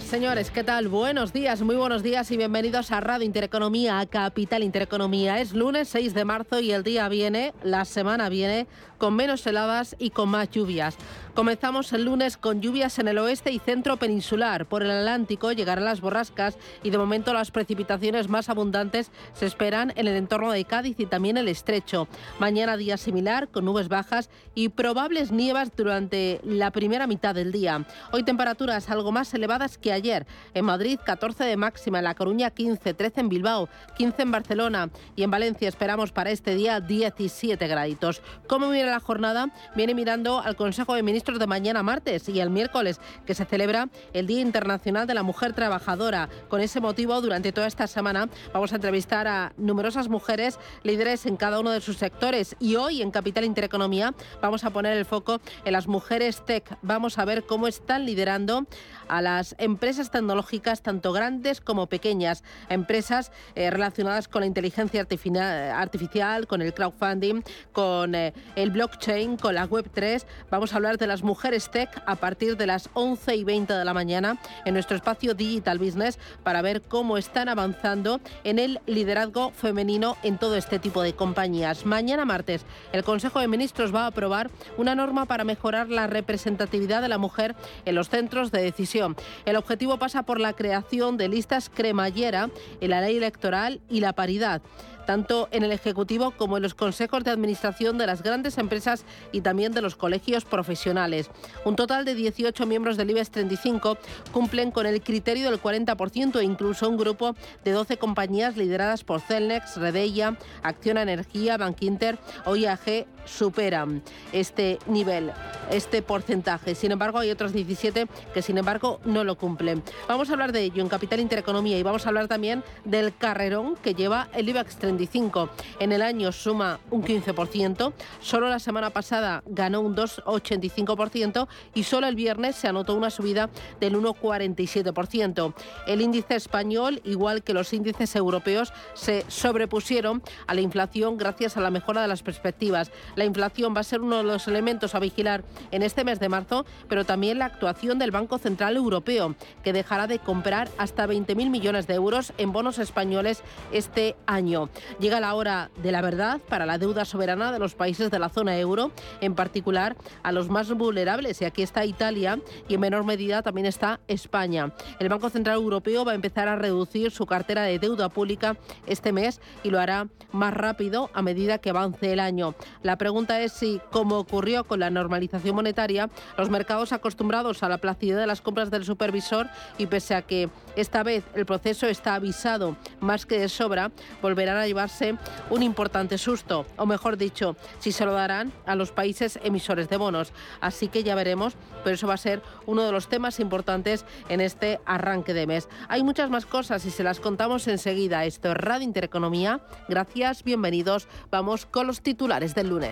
Señores, ¿qué tal? Buenos días, muy buenos días y bienvenidos a Radio Intereconomía, a Capital Intereconomía. Es lunes 6 de marzo y el día viene, la semana viene, con menos heladas y con más lluvias. Comenzamos el lunes con lluvias en el oeste y centro peninsular. Por el Atlántico llegarán las borrascas y de momento las precipitaciones más abundantes se esperan en el entorno de Cádiz y también el estrecho. Mañana día similar con nubes bajas y probables nievas durante la primera mitad del día. Hoy temperaturas algo más elevadas que ayer. En Madrid 14 de máxima, en La Coruña 15, 13 en Bilbao, 15 en Barcelona y en Valencia esperamos para este día 17 graditos. ¿Cómo viene la jornada? Viene mirando al Consejo de Ministros de mañana martes y el miércoles, que se celebra el Día Internacional de la Mujer Trabajadora. Con ese motivo, durante toda esta semana vamos a entrevistar a numerosas mujeres líderes en cada uno de sus sectores y hoy en Capital Intereconomía vamos a poner el foco en las mujeres tech. Vamos a ver cómo están liderando a las empresas tecnológicas, tanto grandes como pequeñas, empresas eh, relacionadas con la inteligencia artificial, con el crowdfunding, con eh, el blockchain, con la Web3. Vamos a hablar de las mujeres tech a partir de las 11 y 20 de la mañana en nuestro espacio Digital Business para ver cómo están avanzando en el liderazgo femenino en todo este tipo de compañías. Mañana martes, el Consejo de Ministros va a aprobar una norma para mejorar la representatividad de la mujer en los centros de decisión. El objetivo pasa por la creación de listas cremallera en la ley electoral y la paridad tanto en el Ejecutivo como en los consejos de administración de las grandes empresas y también de los colegios profesionales. Un total de 18 miembros del IBEX 35 cumplen con el criterio del 40% e incluso un grupo de 12 compañías lideradas por Celnex, Redeia, Acciona Energía, Bankinter o IAG superan este nivel, este porcentaje. Sin embargo, hay otros 17 que sin embargo no lo cumplen. Vamos a hablar de ello en Capital Intereconomía y vamos a hablar también del carrerón que lleva el IBEX 35 en el año suma un 15%, solo la semana pasada ganó un 2,85% y solo el viernes se anotó una subida del 1,47%. El índice español, igual que los índices europeos, se sobrepusieron a la inflación gracias a la mejora de las perspectivas. La inflación va a ser uno de los elementos a vigilar en este mes de marzo, pero también la actuación del Banco Central Europeo, que dejará de comprar hasta 20.000 millones de euros en bonos españoles este año. Llega la hora de la verdad para la deuda soberana de los países de la zona euro, en particular a los más vulnerables. Y aquí está Italia y en menor medida también está España. El Banco Central Europeo va a empezar a reducir su cartera de deuda pública este mes y lo hará más rápido a medida que avance el año. Pregunta es si, como ocurrió con la normalización monetaria, los mercados acostumbrados a la placidez de las compras del supervisor y pese a que esta vez el proceso está avisado más que de sobra, volverán a llevarse un importante susto, o mejor dicho, si se lo darán a los países emisores de bonos. Así que ya veremos, pero eso va a ser uno de los temas importantes en este arranque de mes. Hay muchas más cosas y se las contamos enseguida. Esto es Radio Intereconomía. Gracias, bienvenidos. Vamos con los titulares del lunes.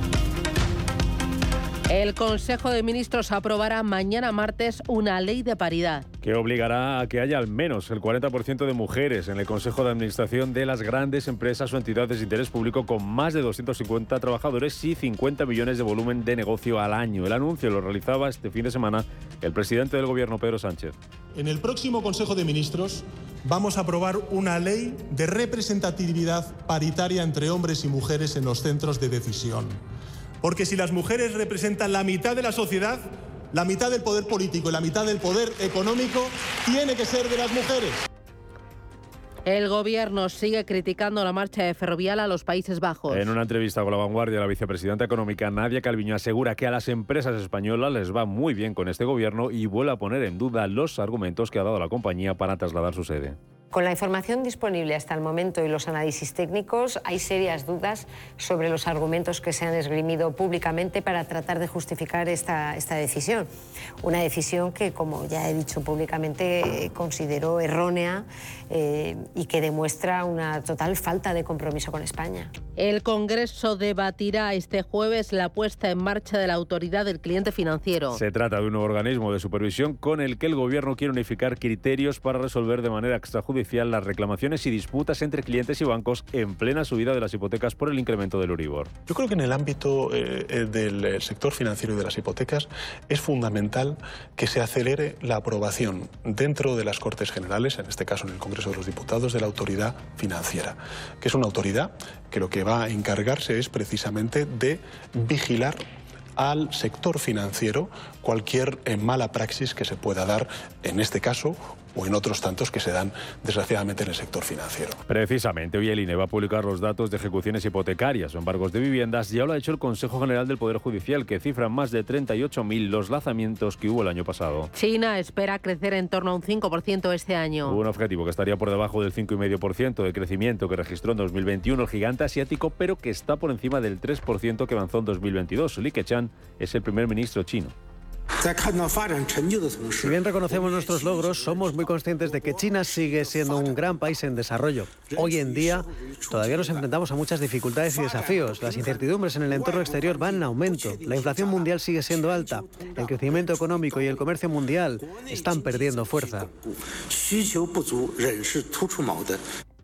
El Consejo de Ministros aprobará mañana martes una ley de paridad. Que obligará a que haya al menos el 40% de mujeres en el Consejo de Administración de las grandes empresas o entidades de interés público con más de 250 trabajadores y 50 millones de volumen de negocio al año. El anuncio lo realizaba este fin de semana el presidente del Gobierno, Pedro Sánchez. En el próximo Consejo de Ministros vamos a aprobar una ley de representatividad paritaria entre hombres y mujeres en los centros de decisión. Porque si las mujeres representan la mitad de la sociedad, la mitad del poder político y la mitad del poder económico tiene que ser de las mujeres. El gobierno sigue criticando la marcha de Ferrovial a los Países Bajos. En una entrevista con La Vanguardia, la vicepresidenta económica Nadia Calviño asegura que a las empresas españolas les va muy bien con este gobierno y vuelve a poner en duda los argumentos que ha dado la compañía para trasladar su sede. Con la información disponible hasta el momento y los análisis técnicos, hay serias dudas sobre los argumentos que se han esgrimido públicamente para tratar de justificar esta, esta decisión. Una decisión que, como ya he dicho públicamente, considero errónea eh, y que demuestra una total falta de compromiso con España. El Congreso debatirá este jueves la puesta en marcha de la Autoridad del Cliente Financiero. Se trata de un nuevo organismo de supervisión con el que el Gobierno quiere unificar criterios para resolver de manera extrajudicial las reclamaciones y disputas entre clientes y bancos en plena subida de las hipotecas por el incremento del Euribor. Yo creo que en el ámbito eh, eh, del eh, sector financiero y de las hipotecas es fundamental que se acelere la aprobación dentro de las Cortes Generales, en este caso en el Congreso de los Diputados, de la autoridad financiera, que es una autoridad que lo que va a encargarse es precisamente de vigilar al sector financiero cualquier mala praxis que se pueda dar, en este caso, o en otros tantos que se dan desgraciadamente en el sector financiero. Precisamente, hoy el INE va a publicar los datos de ejecuciones hipotecarias o embargos de viviendas. Ya lo ha hecho el Consejo General del Poder Judicial, que cifra más de 38.000 los lanzamientos que hubo el año pasado. China espera crecer en torno a un 5% este año. Un objetivo que estaría por debajo del 5,5% de crecimiento que registró en 2021 el gigante asiático, pero que está por encima del 3% que avanzó en 2022. Li Keqiang es el primer ministro chino. Si bien reconocemos nuestros logros, somos muy conscientes de que China sigue siendo un gran país en desarrollo. Hoy en día todavía nos enfrentamos a muchas dificultades y desafíos. Las incertidumbres en el entorno exterior van en aumento. La inflación mundial sigue siendo alta. El crecimiento económico y el comercio mundial están perdiendo fuerza.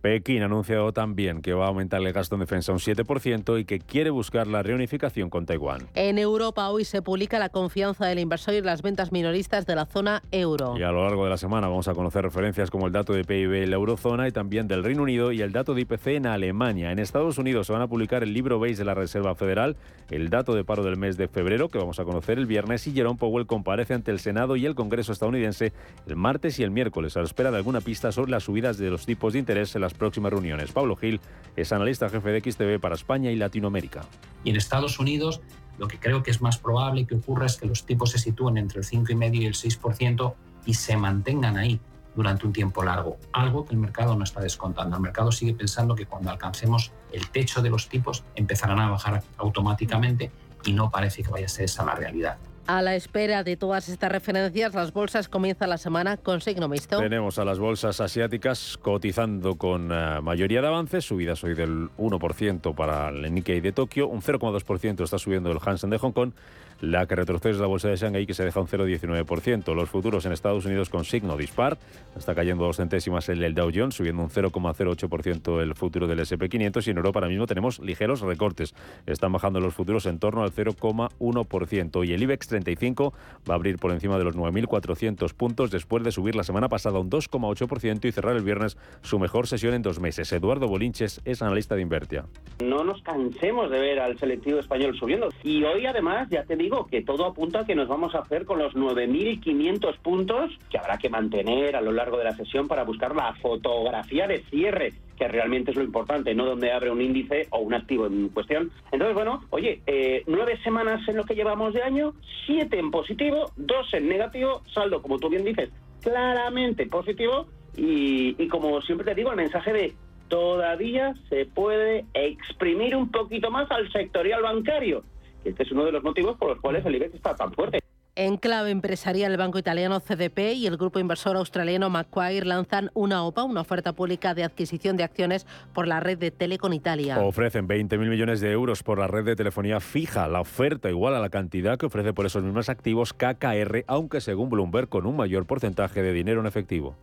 Pekín ha anunciado también que va a aumentar el gasto en defensa un 7% y que quiere buscar la reunificación con Taiwán. En Europa hoy se publica la confianza del inversor y las ventas minoristas de la zona euro. Y a lo largo de la semana vamos a conocer referencias como el dato de PIB en la eurozona y también del Reino Unido y el dato de IPC en Alemania. En Estados Unidos se van a publicar el libro base de la Reserva Federal, el dato de paro del mes de febrero que vamos a conocer el viernes y Jerome Powell comparece ante el Senado y el Congreso estadounidense el martes y el miércoles a la espera de alguna pista sobre las subidas de los tipos de interés en las próximas reuniones. Pablo Gil es analista jefe de XTV para España y Latinoamérica. Y en Estados Unidos lo que creo que es más probable que ocurra es que los tipos se sitúen entre el 5,5 y el 6% y se mantengan ahí durante un tiempo largo, algo que el mercado no está descontando. El mercado sigue pensando que cuando alcancemos el techo de los tipos empezarán a bajar automáticamente y no parece que vaya a ser esa la realidad. A la espera de todas estas referencias, las bolsas comienzan la semana con signo mixto. Tenemos a las bolsas asiáticas cotizando con uh, mayoría de avances, subidas hoy del 1% para el Nikkei de Tokio, un 0,2% está subiendo el Hansen de Hong Kong la que retrocede es la bolsa de Shanghái, que se deja un 0,19%. Los futuros en Estados Unidos con signo dispar. Está cayendo dos centésimas el Dow Jones, subiendo un 0,08% el futuro del SP500. Y en Europa ahora mismo tenemos ligeros recortes. Están bajando los futuros en torno al 0,1%. Y el IBEX 35 va a abrir por encima de los 9.400 puntos después de subir la semana pasada un 2,8% y cerrar el viernes su mejor sesión en dos meses. Eduardo Bolinches es analista de Invertia. No nos cansemos de ver al selectivo español subiendo. Y hoy además, ya te digo, digo que todo apunta a que nos vamos a hacer con los 9.500 puntos que habrá que mantener a lo largo de la sesión para buscar la fotografía de cierre que realmente es lo importante, no donde abre un índice o un activo en cuestión. Entonces, bueno, oye, eh, nueve semanas en lo que llevamos de año, siete en positivo, dos en negativo, saldo, como tú bien dices, claramente positivo y, y como siempre te digo, el mensaje de todavía se puede exprimir un poquito más al sectorial bancario. Este es uno de los motivos por los cuales el IBEX está tan fuerte. En clave empresarial, el banco italiano CDP y el grupo inversor australiano Macquarie lanzan una OPA, una oferta pública de adquisición de acciones por la red de Telecom Italia. Ofrecen 20.000 millones de euros por la red de telefonía fija. La oferta igual a la cantidad que ofrece por esos mismos activos KKR, aunque según Bloomberg con un mayor porcentaje de dinero en efectivo.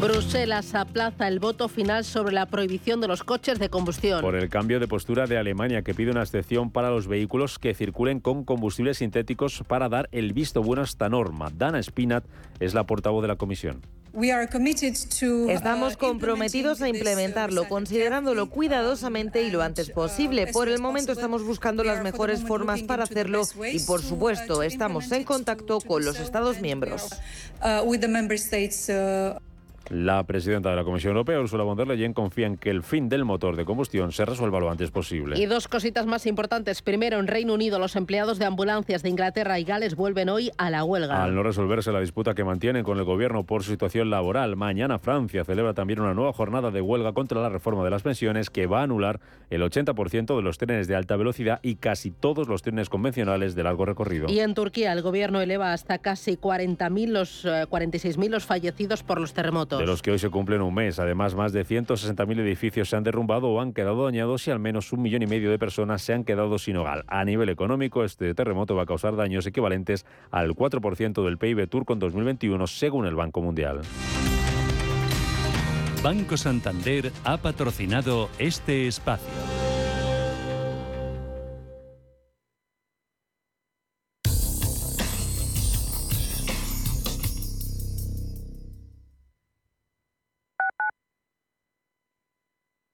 Bruselas aplaza el voto final sobre la prohibición de los coches de combustión. Por el cambio de postura de Alemania, que pide una excepción para los vehículos que circulen con combustibles sintéticos para dar el visto bueno a esta norma. Dana Spinat es la portavoz de la Comisión. Estamos comprometidos a implementarlo, considerándolo cuidadosamente y lo antes posible. Por el momento estamos buscando las mejores formas para hacerlo y, por supuesto, estamos en contacto con los Estados miembros. La presidenta de la Comisión Europea, Ursula von der Leyen, confía en que el fin del motor de combustión se resuelva lo antes posible. Y dos cositas más importantes. Primero, en Reino Unido, los empleados de ambulancias de Inglaterra y Gales vuelven hoy a la huelga. Al no resolverse la disputa que mantienen con el gobierno por su situación laboral, mañana Francia celebra también una nueva jornada de huelga contra la reforma de las pensiones que va a anular el 80% de los trenes de alta velocidad y casi todos los trenes convencionales de largo recorrido. Y en Turquía, el gobierno eleva hasta casi 40.000 los 46.000 eh, los fallecidos por los terremotos de los que hoy se cumplen un mes. Además, más de 160.000 edificios se han derrumbado o han quedado dañados y al menos un millón y medio de personas se han quedado sin hogar. A nivel económico, este terremoto va a causar daños equivalentes al 4% del PIB turco en 2021, según el Banco Mundial. Banco Santander ha patrocinado este espacio.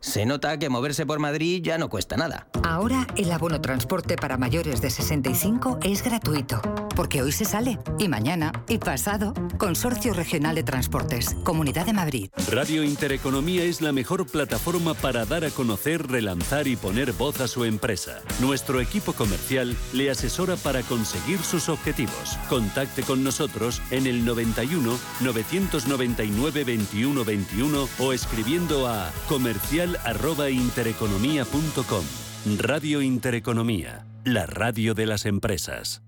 Se nota que moverse por Madrid ya no cuesta nada. Ahora el abono transporte para mayores de 65 es gratuito, porque hoy se sale, y mañana, y pasado. Consorcio Regional de Transportes, Comunidad de Madrid. Radio Intereconomía es la mejor plataforma para dar a conocer, relanzar y poner voz a su empresa. Nuestro equipo comercial le asesora para conseguir sus objetivos. Contacte con nosotros en el 91 999 21 21 o escribiendo a comercial intereconomía.com. Radio Intereconomía, la radio de las empresas.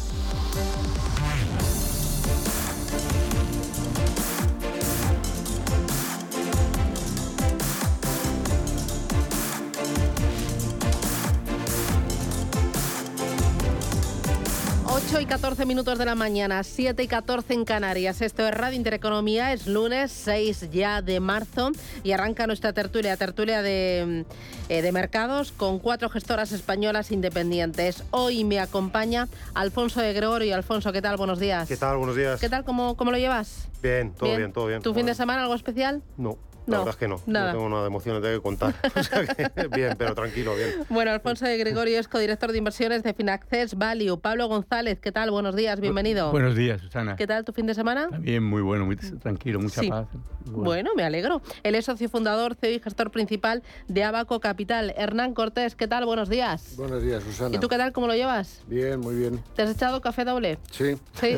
Y 14 minutos de la mañana, 7 y 14 en Canarias. Esto es Radio Intereconomía, es lunes 6 ya de marzo y arranca nuestra tertulia, tertulia de, eh, de mercados con cuatro gestoras españolas independientes. Hoy me acompaña Alfonso de Gregorio. Alfonso, ¿qué tal? Buenos días. ¿Qué tal? Buenos días. ¿Qué tal? ¿Cómo, cómo lo llevas? Bien, todo bien, todo bien. ¿Tu fin de semana algo especial? No. La verdad es que no. No tengo nada de emociones de contar. bien, pero tranquilo, bien. Bueno, Alfonso de Gregorio es codirector de inversiones de Finaccess Value. Pablo González, ¿qué tal? Buenos días, bienvenido. Buenos días, Susana. ¿Qué tal tu fin de semana? También muy bueno, muy tranquilo, mucha paz. Bueno. me alegro. Él es socio fundador, CEO y gestor principal de Abaco Capital. Hernán Cortés, ¿qué tal? Buenos días. Buenos días, Susana. ¿Y tú qué tal? ¿Cómo lo llevas? Bien, muy bien. ¿Te has echado café doble? Sí. ¿Sí?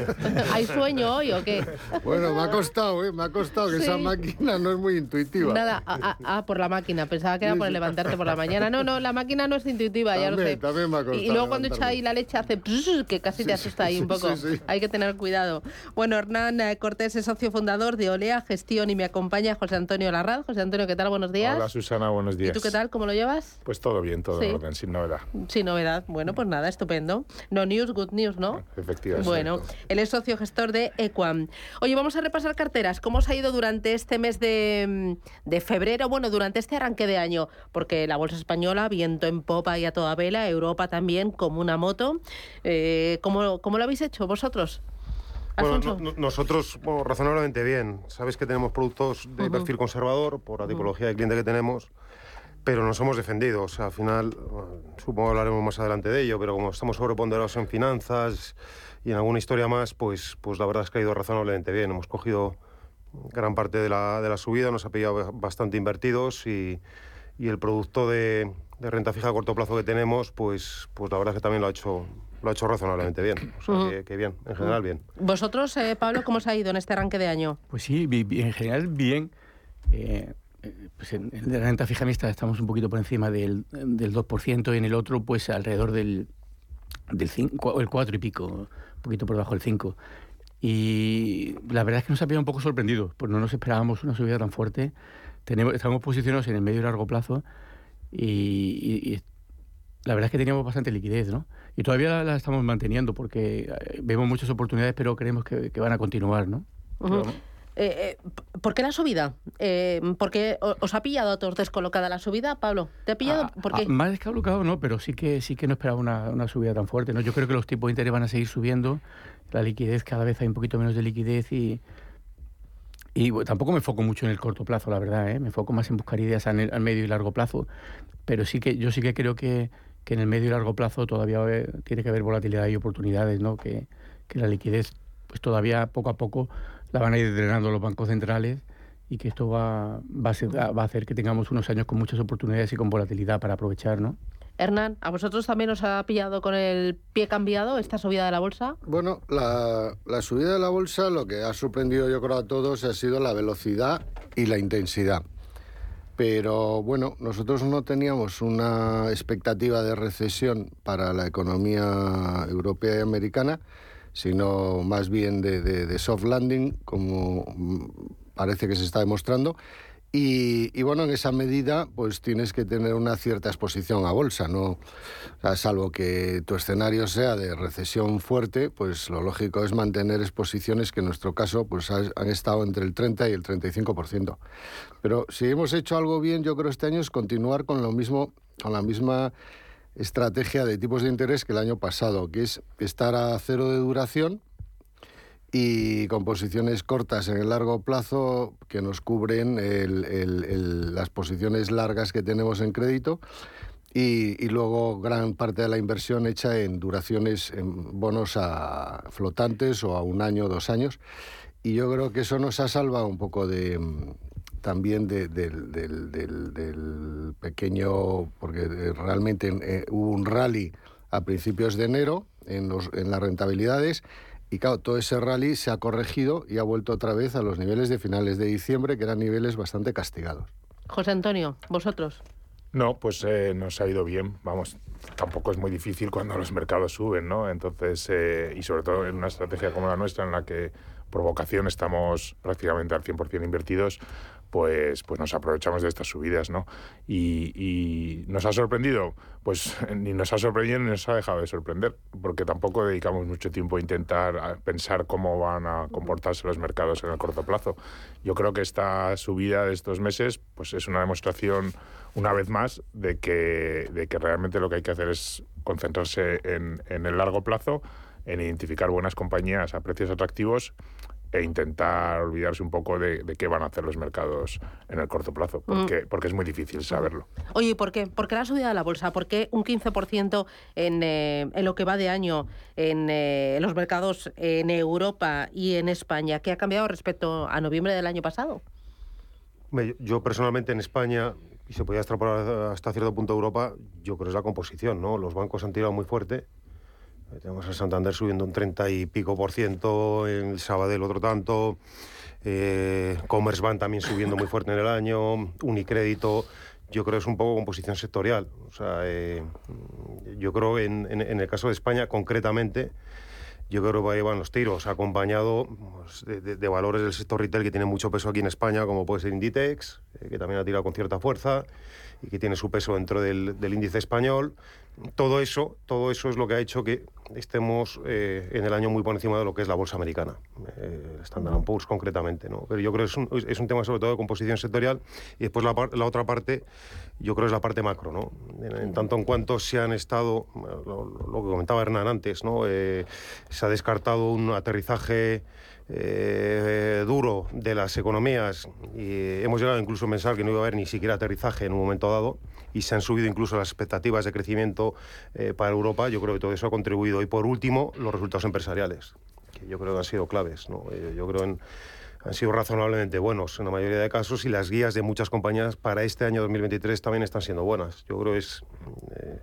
¿Hay sueño hoy o qué? Bueno, me ha costado, ¿eh? Me ha costado, que esa máquina no es muy intuitiva. Nada, ah, ah, ah, por la máquina. Pensaba que era por levantarte por la mañana. No, no, la máquina no es intuitiva, ya lo sé. También, también me ha Y, costado y luego cuando echa ahí la leche hace que casi te asusta ahí un poco. sí, sí. Hay que tener cuidado. Bueno, Hernán eh, Cortés es socio fundador de Olea Gestión y me acompaña José Antonio Larraz. José Antonio, ¿qué tal? Buenos días. Hola Susana, buenos ¿Y días. tú qué tal? ¿Cómo lo llevas? Pues todo bien, todo Sí. en orden, sin novedad. Sin novedad. Bueno, pues nada, estupendo. No news, good news, ¿no? Efectivamente. Bueno, él es socio gestor de Equam. Oye, vamos a repasar carteras. ¿Cómo os ha ido durante este mes de, de febrero? Bueno, durante este arranque de año, porque la bolsa española, viento en popa y a toda vela, Europa también, como una moto. Eh, ¿cómo, cómo lo habéis hecho vosotros? Bueno, no- nosotros bueno, razonablemente bien. Sabes que tenemos productos de Ujú. perfil conservador por la tipología de cliente que tenemos, pero nos hemos defendido. O sea, al final, supongo que hablaremos más adelante de ello, pero como estamos sobreponderados en finanzas y en alguna historia más, pues, pues la verdad es que ha ido razonablemente bien. Hemos cogido gran parte de la, de la subida, nos ha pillado bastante invertidos y, y el producto de, de renta fija a corto plazo que tenemos, pues, pues la verdad es que también lo ha hecho, lo ha hecho razonablemente bien. O sea, Ujú. que, que bien, en general bien. ¿Vosotros, eh, Pablo, cómo os ha ido en este arranque de año? Pues sí, en general bien. Eh, pues en, en la renta fija mixta estamos un poquito por encima del, del 2% y en el otro pues alrededor del, del 5, el 4 y pico, un poquito por debajo del 5. Y la verdad es que nos ha pillado un poco sorprendidos, pues no nos esperábamos una subida tan fuerte. Tenemos, estamos posicionados en el medio y largo plazo y, y- y la verdad es que teníamos bastante liquidez, ¿no? Y todavía la, la estamos manteniendo porque eh, vemos muchas oportunidades, pero creemos que, que van a continuar, ¿no? Ujú. Eh, eh, ¿Por qué la subida? Eh, ¿Por qué o- os ha pillado a todos descolocada la subida, Pablo? ¿Te ha pillado? ¿Por qué? Ah, más descablocado no, pero sí que sí que no esperaba una, una subida tan fuerte. ¿no? Yo creo que los tipos de interés van a seguir subiendo, la liquidez cada vez hay un poquito menos de liquidez y y bueno, tampoco me enfoco mucho en el corto plazo, la verdad, ¿eh? me enfoco más en buscar ideas al, al medio y largo plazo. Pero sí que yo sí que creo que, que en el medio y largo plazo todavía haber- tiene que haber volatilidad y oportunidades, ¿no? Que, que la liquidez pues todavía poco a poco la van a ir drenando los bancos centrales y que esto va, va, a, ser- va a hacer que tengamos unos años con muchas oportunidades y con volatilidad para aprovechar, ¿no? Hernán, ¿a vosotros también os ha pillado con el pie cambiado esta subida de la bolsa? Bueno, la, la subida de la bolsa lo que ha sorprendido yo creo a todos ha sido la velocidad y la intensidad. Pero bueno, nosotros no teníamos una expectativa de recesión para la economía europea y americana, sino más bien de, de- de soft landing, como parece que se está demostrando. Y, y bueno, en esa medida, pues tienes que tener una cierta exposición a bolsa, ¿no? O sea, salvo que tu escenario sea de recesión fuerte, pues lo lógico es mantener exposiciones que en nuestro caso pues ha- han estado entre el 30 y el 35%. Pero si hemos hecho algo bien, yo creo este año es continuar con lo mismo, con la misma estrategia de tipos de interés que el año pasado, que es estar a cero de duración y con posiciones cortas en el largo plazo que nos cubren las posiciones largas que tenemos en crédito y, luego gran parte de la inversión hecha en duraciones en bonos a flotantes o a un año, dos años. Y yo creo que eso nos ha salvado un poco de también de- del, del- del- del pequeño, porque eh, realmente eh, hubo un rally a principios de enero en, los, en las rentabilidades y claro, todo ese rally se ha corregido y ha vuelto otra vez a los niveles de finales de diciembre, que eran niveles bastante castigados. José Antonio, vosotros. No, pues eh, nos ha ido bien. Vamos, tampoco es muy difícil cuando los mercados suben, ¿no? Entonces, eh, y sobre todo en una estrategia como la nuestra, en la que por vocación estamos prácticamente al 100% invertidos, pues, pues nos aprovechamos de estas subidas, ¿no? Y, nos ha sorprendido, pues ni nos ha sorprendido ni nos ha dejado de sorprender, porque tampoco dedicamos mucho tiempo a intentar pensar cómo van a comportarse los mercados en el corto plazo. Yo creo que esta subida de estos meses, pues es una demostración una vez más de que, de que realmente lo que hay que hacer es concentrarse en, en el largo plazo, en identificar buenas compañías a precios atractivos e intentar olvidarse un poco de, de qué van a hacer los mercados en el corto plazo, porque, porque es muy difícil saberlo. Oye, ¿y ¿por qué? ¿Por qué la subida de la bolsa? ¿Por qué un 15% en, eh, en lo que va de año en eh, los mercados en Europa y en España? ¿Qué ha cambiado respecto a noviembre del año pasado? Yo personalmente en España, y se podía extrapolar hasta cierto punto a Europa, yo creo que es la composición, ¿no? Los bancos han tirado muy fuerte. Tenemos a Santander subiendo un 30 y pico por ciento, en el Sabadell otro tanto, eh, Commerzbank también subiendo muy fuerte en el año, Unicrédito, yo creo que es un poco composición sectorial. O sea, eh, yo creo en, en, el caso de España concretamente, yo creo que van los tiros, acompañado pues, de, valores del sector retail que tienen mucho peso aquí en España, como puede ser Inditex, eh, que también ha tirado con cierta fuerza y que tiene su peso dentro del, del índice español. Todo eso, todo eso es lo que ha hecho que estemos eh, en el año muy por encima de lo que es la bolsa americana, eh, Standard Poor's concretamente. ¿no? Pero yo creo que es un, es un, tema sobre todo de composición sectorial y después la, la, otra parte, yo creo es la parte macro. ¿no? En, en tanto en cuanto se han estado, lo, lo que comentaba Hernán antes, ¿no? Eh, se ha descartado un aterrizaje eh, duro de las economías y hemos llegado incluso a pensar que no iba a haber ni siquiera aterrizaje en un momento dado y se han subido incluso las expectativas de crecimiento eh, para Europa, yo creo que todo eso ha contribuido. Y por último, los resultados empresariales, que yo creo que han sido claves. ¿no? Eh, yo creo en, han sido razonablemente buenos en la mayoría de casos y las guías de muchas compañías para este año 2023 también están siendo buenas. Yo creo que es eh,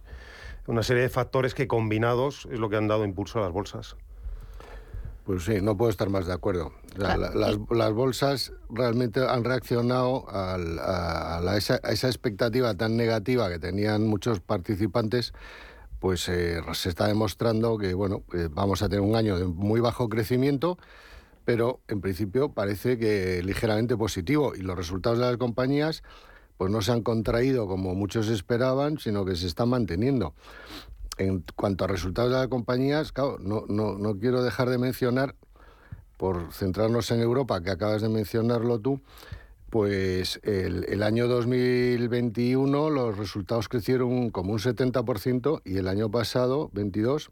una serie de factores que combinados es lo que han dado impulso a las bolsas. Pues sí, no puedo estar más de acuerdo. La, la, las, las, bolsas realmente han reaccionado al, a, esa, a, esa, expectativa tan negativa que tenían muchos participantes, pues eh, se está demostrando que bueno, eh, vamos a tener un año de muy bajo crecimiento, pero en principio parece que ligeramente positivo y los resultados de las compañías pues no se han contraído como muchos esperaban, sino que se están manteniendo en cuanto a resultados de las compañías, claro, no, no, no quiero dejar de mencionar, por centrarnos en Europa, que acabas de mencionarlo tú, pues el, el, año 2021 los resultados crecieron como un 70% y el año pasado, 22,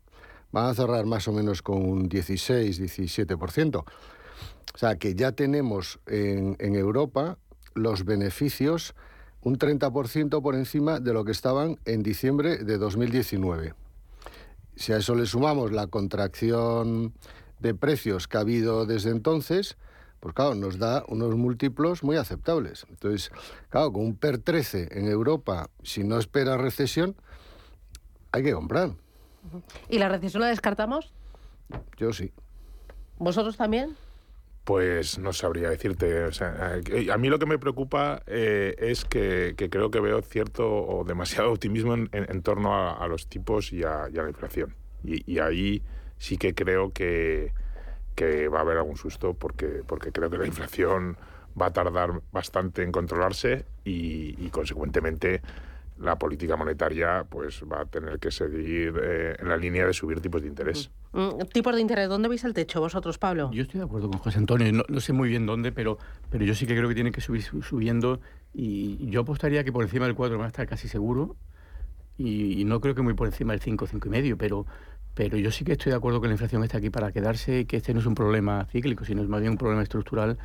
van a cerrar más o menos con un 16-17%. O sea que ya tenemos en, en Europa los beneficios un 30% por encima de lo que estaban en diciembre de 2019. Si a eso le sumamos la contracción de precios que ha habido desde entonces, pues claro, nos da unos múltiplos muy aceptables. Entonces, claro, con un PER 13 en Europa, si no espera recesión, hay que comprar. ¿Y la recesión la descartamos? Yo sí. ¿Vosotros también? Pues no sabría decirte. Sea, a mí lo que me preocupa eh, es que, creo que veo cierto o demasiado optimismo en, torno a, los tipos y a, la inflación. Y, ahí sí que creo que, va a haber algún susto porque, creo que la inflación va a tardar bastante en controlarse y consecuentemente la política monetaria pues va a tener que seguir eh, en la línea de subir tipos de interés. Mm, ¿Tipos de interés? ¿Dónde veis el techo vosotros, Pablo? Yo estoy de acuerdo con José Antonio, no, no sé muy bien dónde, pero, pero yo sí que creo que tienen que subir subiendo y yo apostaría que por encima del 4 van a estar casi seguro y, y no creo que muy por encima del 5, 5 y medio, pero, pero yo sí que estoy de acuerdo que la inflación está aquí para quedarse, que este no es un problema cíclico, sino es más bien un problema estructural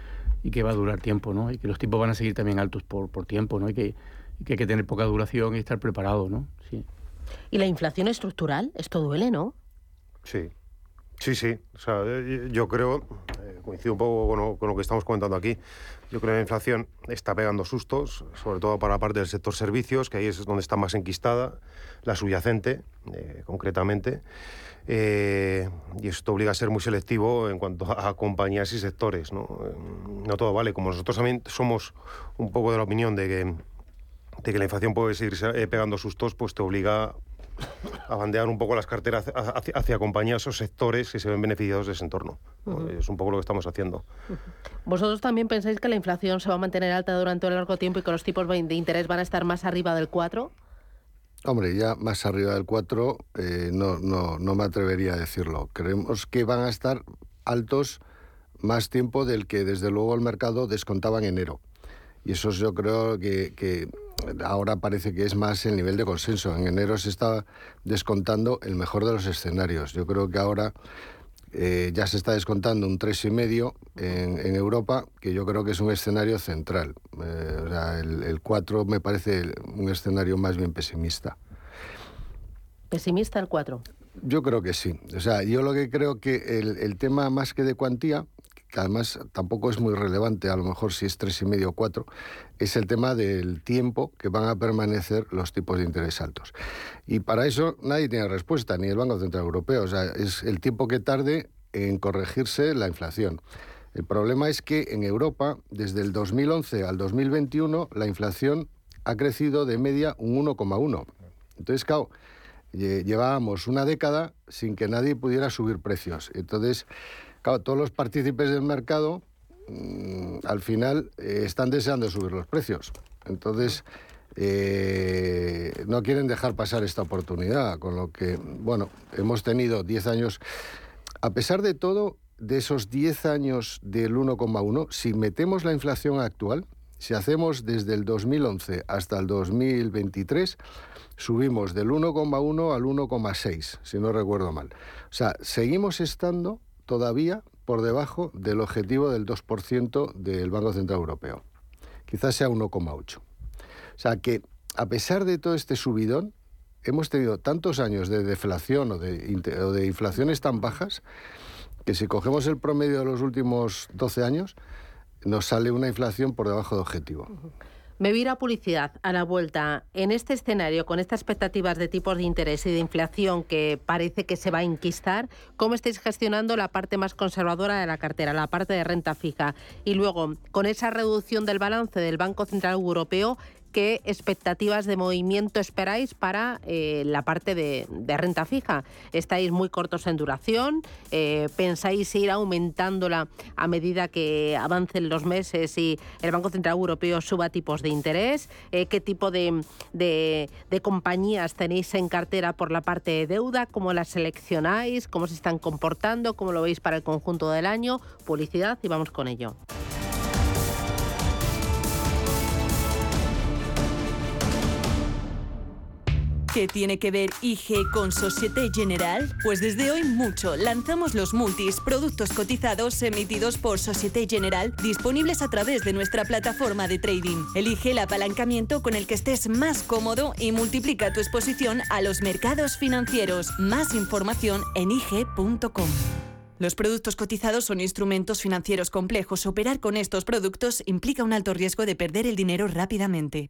y que va a durar tiempo, ¿no? Y que los tipos van a seguir también altos por, por tiempo, ¿no? Y que que hay que tener poca duración y estar preparado, ¿no? Sí. ¿Y la inflación estructural? Esto duele, ¿no? Sí. Sí, sí. O sea, yo creo, eh, coincido un poco con lo, con lo, que estamos comentando aquí, yo creo que la inflación está pegando sustos, sobre todo para la parte del sector servicios, que ahí es donde está más enquistada, la subyacente, eh, concretamente. Eh, y esto obliga a ser muy selectivo en cuanto a, a compañías y sectores. ¿no? no todo vale. Como nosotros también somos un poco de la opinión de que de que la inflación puede seguir eh, pegando sustos, pues te obliga a bandear un poco las carteras hacia, hacia, compañías o sectores que se ven beneficiados de ese entorno. Uh -huh. Es un poco lo que estamos haciendo. Uh -huh. ¿Vosotros también pensáis que la inflación se va a mantener alta durante un largo tiempo y que los tipos de interés van a estar más arriba del 4? Hombre, ya más arriba del 4 eh, no, no, no me atrevería a decirlo. Creemos que van a estar altos más tiempo del que desde luego el mercado descontaba en enero. Y eso yo creo que, que ahora parece que es más el nivel de consenso. En enero se está descontando el mejor de los escenarios. Yo creo que ahora eh, ya se está descontando un 3,5 en, en Europa, que yo creo que es un escenario central. Eh, o sea, el, el 4 me parece un escenario más bien pesimista. ¿Pesimista el 4? Yo creo que sí. O sea, yo lo que creo que el, el tema más que de cuantía que además tampoco es muy relevante, a lo mejor si es tres y medio o cuatro, es el tema del tiempo que van a permanecer los tipos de interés altos. Y para eso nadie tiene respuesta, ni el Banco Central Europeo. O sea, es el tiempo que tarde en corregirse la inflación. El problema es que en Europa, desde el 2011 al 2021, la inflación ha crecido de media un 1,1. Entonces, claro, llevábamos una década sin que nadie pudiera subir precios. Entonces, claro, todos los partícipes del mercado mm, al final eh, están deseando subir los precios. Entonces, eh, no quieren dejar pasar esta oportunidad, con lo que, bueno, hemos tenido 10 años. A pesar de todo, de esos 10 años del 1,1, si metemos la inflación actual, si hacemos desde el 2011 hasta el 2023, subimos del 1,1 al 1,6, si no recuerdo mal. O sea, seguimos estando todavía por debajo del objetivo del 2% del Banco Central Europeo. Quizás sea 1,8. O sea que, a pesar de todo este subidón, hemos tenido tantos años de deflación o de, inflaciones tan bajas que si cogemos el promedio de los últimos 12 años, nos sale una inflación por debajo de objetivo. Me vi a publicidad a la vuelta. En este escenario, con estas expectativas de tipos de interés y de inflación que parece que se va a enquistar, ¿cómo estáis gestionando la parte más conservadora de la cartera, la parte de renta fija? Y luego, con esa reducción del balance del Banco Central Europeo, ¿Qué expectativas de movimiento esperáis para eh, la parte de, renta fija? ¿Estáis muy cortos en duración? Eh, ¿Pensáis ir aumentándola a medida que avancen los meses y el Banco Central Europeo suba tipos de interés? Eh, ¿Qué tipo de, de, compañías tenéis en cartera por la parte de deuda? ¿Cómo las seleccionáis? ¿Cómo se están comportando? ¿Cómo lo veis para el conjunto del año? Publicidad y vamos con ello. ¿Qué tiene que ver IG con Societe General? Pues desde hoy mucho. Lanzamos los multis, productos cotizados emitidos por Societe General, disponibles a través de nuestra plataforma de trading. Elige el apalancamiento con el que estés más cómodo y multiplica tu exposición a los mercados financieros. Más información en IG.com. Los productos cotizados son instrumentos financieros complejos. Operar con estos productos implica un alto riesgo de perder el dinero rápidamente.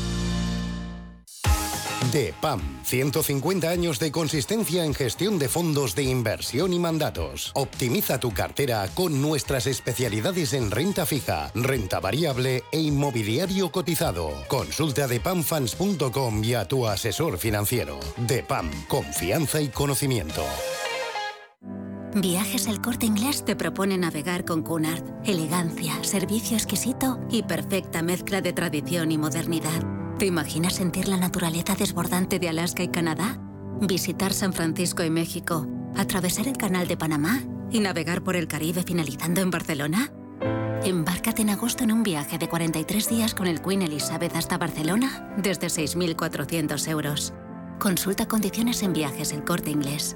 DEPAM, 150 años de consistencia en gestión de fondos de inversión y mandatos. Optimiza tu cartera con nuestras especialidades en renta fija, renta variable e inmobiliario cotizado. Consulta depamfans.com y a tu asesor financiero. DEPAM, confianza y conocimiento. Viajes El Corte Inglés te propone navegar con Cunard. Elegancia, servicio exquisito y perfecta mezcla de tradición y modernidad. ¿Te imaginas sentir la naturaleza desbordante de Alaska y Canadá? ¿Visitar San Francisco y México? ¿Atravesar el Canal de Panamá? ¿Y navegar por el Caribe finalizando en Barcelona? Embárcate en agosto en un viaje de 43 días con el Queen Elizabeth hasta Barcelona desde 6.400 euros. Consulta condiciones en viajes el corte inglés.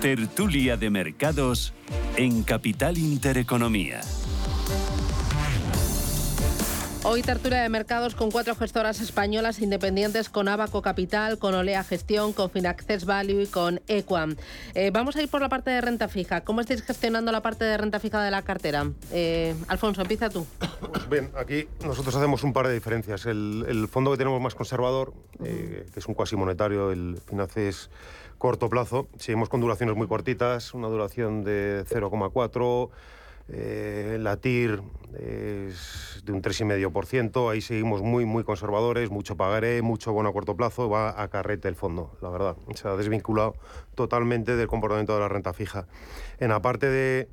Tertulia de Mercados en Capital Intereconomía. Hoy tertulia de mercados con cuatro gestoras españolas independientes, con Abaco Capital, con Olea Gestión, con Finaccess Value y con Equam. Eh, vamos a ir por la parte de renta fija. ¿Cómo estáis gestionando la parte de renta fija de la cartera? Eh, Alfonso, empieza tú. Bien, aquí nosotros hacemos un par de diferencias. El, fondo que tenemos más conservador, eh, que es un cuasi monetario, el Finaccess corto plazo. Seguimos con duraciones muy cortitas, una duración de 0,4, Eh, la TIR es de un 3,5%, ahí seguimos muy, muy conservadores, mucho pagaré, mucho bono a corto plazo, va a carrete el fondo, la verdad. Se ha desvinculado totalmente del comportamiento de la renta fija. En la parte de,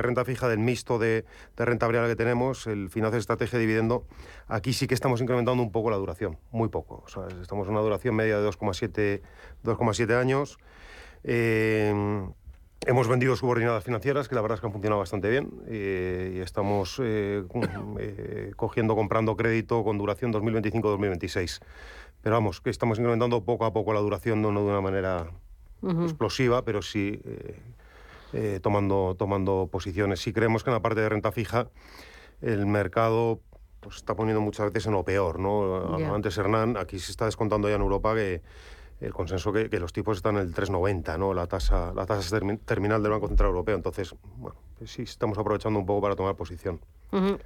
renta fija, del mixto de, renta variable que tenemos, el financiero estrategia de dividendo, aquí sí que estamos incrementando un poco la duración, muy poco. estamos en una duración media de 2,7 años. Eh, Hemos vendido subordinadas financieras, que la verdad es que han funcionado bastante bien, eh, y estamos eh, eh, cogiendo, comprando crédito con duración 2025-2026. Pero vamos, que estamos incrementando poco a poco la duración, no, de una manera explosiva, pero sí tomando, tomando posiciones. Si creemos que en la parte de renta fija el mercado pues, está poniendo muchas veces en lo peor. ¿no? Antes Hernán, aquí se está descontando ya en Europa que el consenso que, que los tipos están en el 3,90, ¿no? la tasa, la tasa terminal del Banco Central Europeo. Entonces, bueno, pues sí, estamos aprovechando un poco para tomar posición.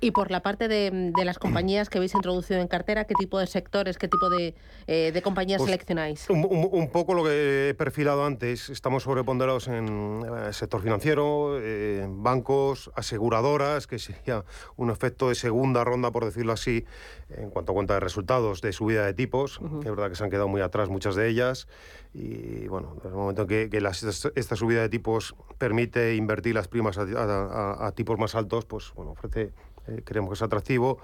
Y por la parte de, las compañías que habéis introducido en cartera, ¿qué tipo de sectores, qué tipo de, eh, compañías pues seleccionáis? Un, poco lo que he perfilado antes. Estamos sobreponderados en el eh, sector financiero, eh, bancos, aseguradoras, que sería un efecto de segunda ronda, por decirlo así, en cuanto a cuenta de resultados de subida de tipos, que es verdad que se han quedado muy atrás muchas de ellas. Y bueno, desde el momento que, que esta subida de tipos permite invertir las primas a, tipos más altos, pues bueno, ofrece, eh, creemos que es atractivo.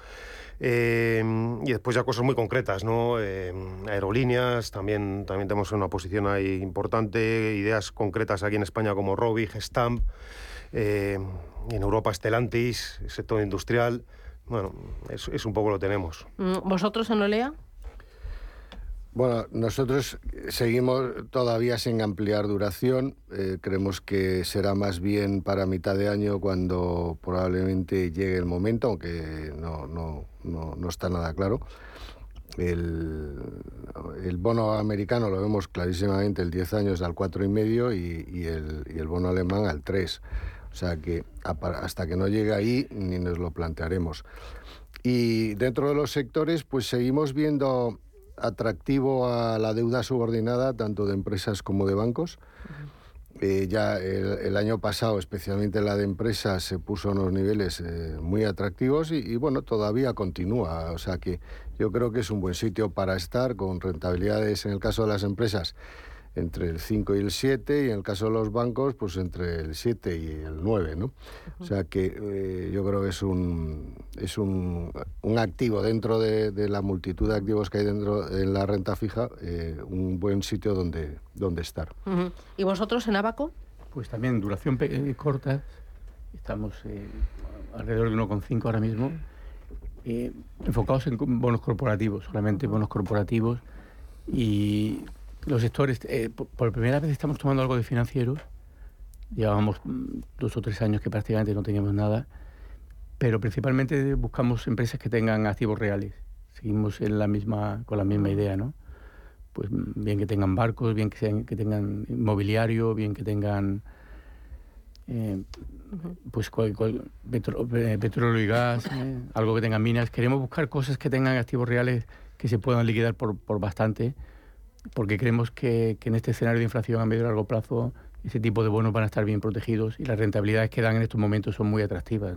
Eh, y después ya cosas muy concretas, ¿no? Eh, aerolíneas, también, también tenemos una posición ahí importante, ideas concretas aquí en España como Robi, Gestamp, en Europa Stellantis, sector industrial. Bueno, es, es un poco lo tenemos. Mm, ¿Vosotros en Olea? Bueno, nosotros seguimos todavía sin ampliar duración. Eh, creemos que será más bien para mitad de año cuando probablemente llegue el momento, aunque no, no, no, está nada claro. El, el, bono americano lo vemos clarísimamente el 10 años al 4,5 y, y, el, y el bono alemán al 3. O sea que hasta que no llegue ahí ni nos lo plantearemos. Y dentro de los sectores, pues seguimos viendo atractivo a la deuda subordinada, tanto de empresas como de bancos. Eh, ya el, año pasado, especialmente la de empresas, se puso en unos niveles eh, muy atractivos y, bueno, todavía continúa. O sea que yo creo que es un buen sitio para estar con rentabilidades, en el caso de las empresas, entre el 5 y el 7 y en el caso de los bancos pues entre el 7 y el 9, ¿no? O sea que eh, yo creo que es un es un, un activo dentro de, de, la multitud de activos que hay dentro en la renta fija, eh, un buen sitio donde, donde estar. ¿Y vosotros en Abaco? Pues también duración eh, corta, estamos alrededor de 1,5 ahora mismo, enfocados en bonos corporativos, solamente bonos corporativos y los sectores, eh, por, primera vez estamos tomando algo de financieros. Llevábamos mm, dos o tres años que prácticamente no teníamos nada, pero principalmente buscamos empresas que tengan activos reales. Seguimos en la misma, con la misma idea, ¿no? Pues mm, bien que tengan barcos, bien que, sean, que tengan inmobiliario, bien que tengan eh, pues eh, petróleo y gas, algo que tengan minas. Queremos buscar cosas que tengan activos reales que se puedan liquidar por, por bastante porque creemos que, en este escenario de inflación a medio y largo plazo ese tipo de bonos van a estar bien protegidos y las rentabilidades que dan en estos momentos son muy atractivas.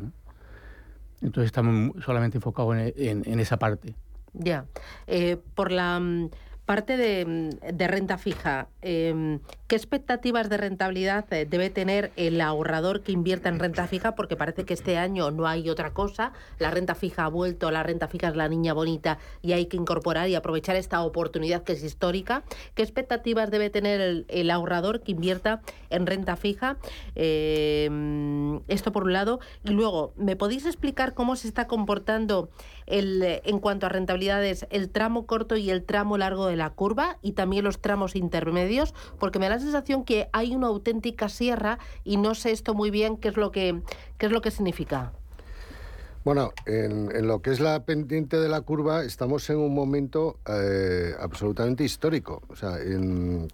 Entonces estamos solamente enfocados en, esa parte. Ya. Eh, por la mm, parte de, de renta fija, eh, ¿qué expectativas de rentabilidad eh, debe tener el ahorrador que invierta en renta fija? Porque parece que este año no hay otra cosa. La renta fija ha vuelto, la renta fija es la niña bonita y hay que incorporar y aprovechar esta oportunidad que es histórica. ¿Qué expectativas debe tener el, el ahorrador que invierta en renta fija? Eh, esto por un lado. Y luego, ¿me podéis explicar cómo se está comportando el, en cuanto a rentabilidades el tramo corto y el tramo largo de la curva y también los tramos intermedios, porque me da la sensación que hay una auténtica sierra y no sé esto muy bien qué es lo que, qué es lo que significa. Bueno, en, lo que es la pendiente de la curva estamos en un momento eh, absolutamente histórico. O sea,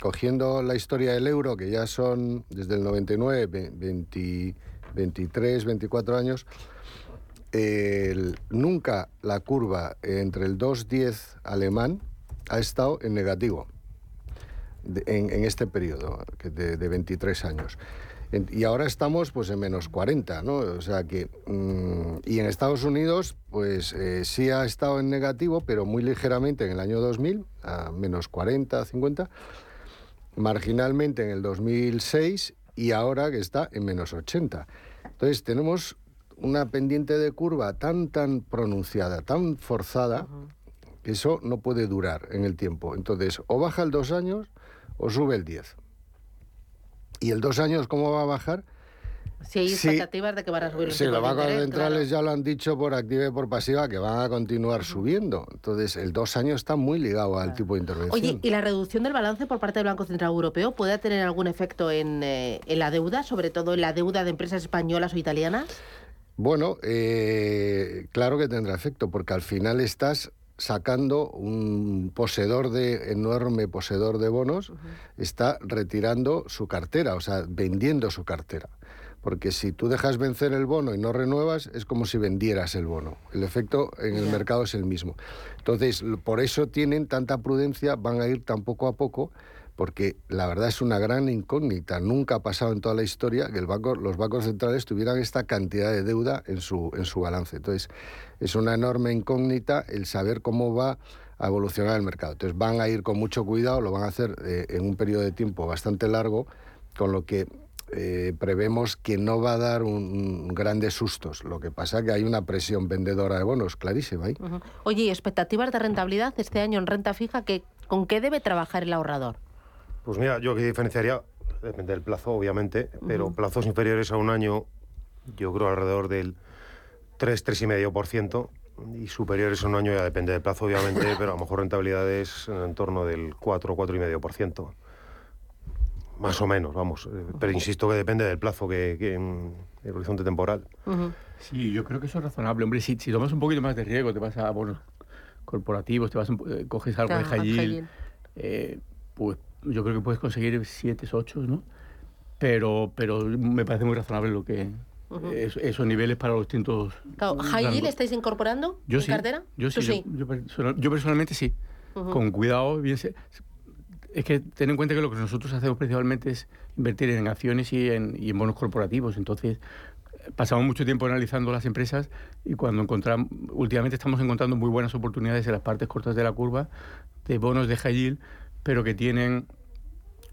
cogiendo la historia del euro, que ya son desde el 99, 23, 24 años, nunca la curva entre el 2.10 alemán ha estado en negativo. en, este periodo de, de 23 años. Y ahora estamos pues en menos 40, ¿no? O sea que... Mm, y en Estados Unidos pues eh, sí ha estado en negativo, pero muy ligeramente en el año 2000, a menos 40, 50, marginalmente en el 2006 y ahora que está en menos 80. Entonces tenemos una pendiente de curva tan, tan pronunciada, tan forzada, eso no puede durar en el tiempo. Entonces o baja el dos años o sube el 10. ¿Y el dos años cómo va a bajar? Si hay expectativas de que van a subir los Sí, los bancos centrales ya lo han dicho por activa y por pasiva que van a continuar subiendo. Entonces, el dos años está muy ligado al tipo de intervención. Oye, ¿y la reducción del balance por parte del Banco Central Europeo puede tener algún efecto en, eh, en la deuda, sobre todo en la deuda de empresas españolas o italianas? Bueno, eh, claro que tendrá efecto, porque al final estás sacando un poseedor de enorme poseedor de bonos está retirando su cartera, o sea, vendiendo su cartera. Porque si tú dejas vencer el bono y no renuevas, es como si vendieras el bono. El efecto en el mercado es el mismo. Entonces, por eso tienen tanta prudencia, van a ir tan poco a poco porque la verdad es una gran incógnita. Nunca ha pasado en toda la historia que el banco, los bancos centrales tuvieran esta cantidad de deuda en su, en su balance. Entonces, es una enorme incógnita el saber cómo va a evolucionar el mercado. Entonces, van a ir con mucho cuidado, lo van a hacer eh, en un periodo de tiempo bastante largo, con lo que eh, prevemos que no va a dar un, grandes sustos. Lo que pasa es que hay una presión vendedora de bonos clarísima ahí. Oye, expectativas de rentabilidad este año en renta fija? Que, ¿Con qué debe trabajar el ahorrador? Pues mira, yo que diferenciaría, depende del plazo, obviamente, pero plazos inferiores a un año, yo creo alrededor del 3, 3,5%, y superiores a un año ya depende del plazo, obviamente, pero a lo mejor rentabilidades en torno del 4, 4,5%. Más o menos, vamos. Eh, pero insisto que depende del plazo, que, el horizonte temporal. Sí, yo creo que eso es razonable. Hombre, si, si tomas un poquito más de riesgo, te vas a bonos corporativos, te vas eh, coges algo de high eh, pues yo creo que puedes conseguir 7, 8, ¿no? Pero, pero me parece muy razonable lo que, esos niveles para los distintos. Claro, ¿High estáis incorporando yo en cartera? Yo sí, Yo, personalmente sí. Con cuidado, bien es que ten en cuenta que lo que nosotros hacemos principalmente es invertir en acciones y en, y en bonos corporativos. Entonces, pasamos mucho tiempo analizando las empresas y cuando encontramos, últimamente estamos encontrando muy buenas oportunidades en las partes cortas de la curva de bonos de high pero que tienen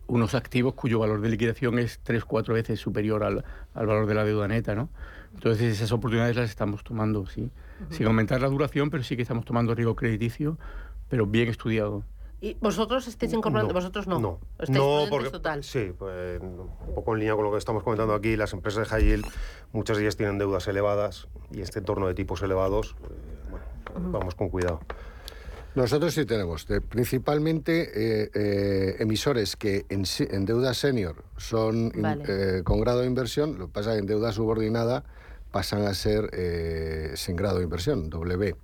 unos activos cuyo valor de liquidación es tres, cuatro veces superior al, al valor de la deuda neta, ¿no? Entonces esas oportunidades las estamos tomando, sí. Sin aumentar la duración, pero sí que estamos tomando riesgo crediticio, pero bien estudiado. ¿Y vosotros estáis incorporando? ¿Vosotros no? No, ¿Estáis no porque, total? sí, pues, un poco en línea con lo que estamos comentando aquí, las empresas de high yield, muchas de ellas tienen deudas elevadas y este entorno de tipos elevados, eh, bueno, vamos con cuidado. Nosotros sí tenemos, principalmente eh, eh, emisores que en, en, deuda senior son eh, con grado de inversión, lo que pasa es que en deuda subordinada pasan a ser sin grado de inversión, W.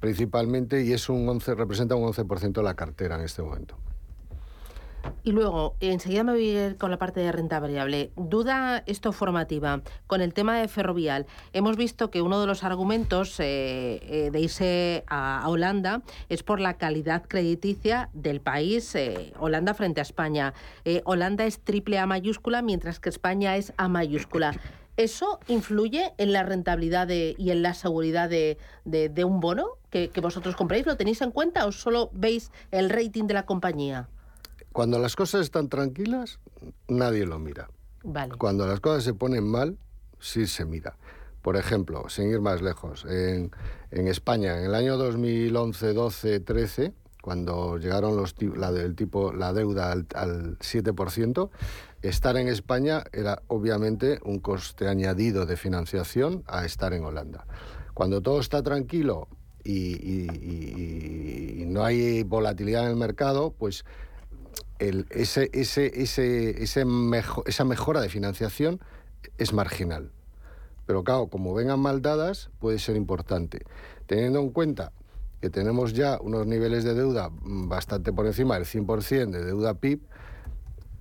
principalmente, y es un 11, representa un 11% de la cartera en este momento. Y luego, enseguida me voy a ir con la parte de renta variable. Duda esto formativa. Con el tema de ferrovial, hemos visto que uno de los argumentos eh, eh, de irse a, Holanda es por la calidad crediticia del país, eh, Holanda frente a España. Holanda es triple A mayúscula, mientras que España es A mayúscula. ¿Eso influye en la rentabilidad y en la seguridad de, un bono que, que vosotros compréis? ¿Lo tenéis en cuenta o solo veis el rating de la compañía? Cuando las cosas están tranquilas, nadie lo mira. Cuando las cosas se ponen mal, sí se mira. Por ejemplo, sin ir más lejos, en, España, en el año 2011, 12, 13, cuando llegaron los la, del tipo, la deuda al, 7%, estar en España era obviamente un coste añadido de financiación a estar en Holanda. Cuando todo está tranquilo y, y no hay volatilidad en el mercado, pues ese, ese, ese, esa mejora de financiación es marginal. Pero claro, como vengan mal dadas, puede ser importante. Teniendo en cuenta que tenemos ya unos niveles de deuda bastante por encima del 100% de deuda PIB,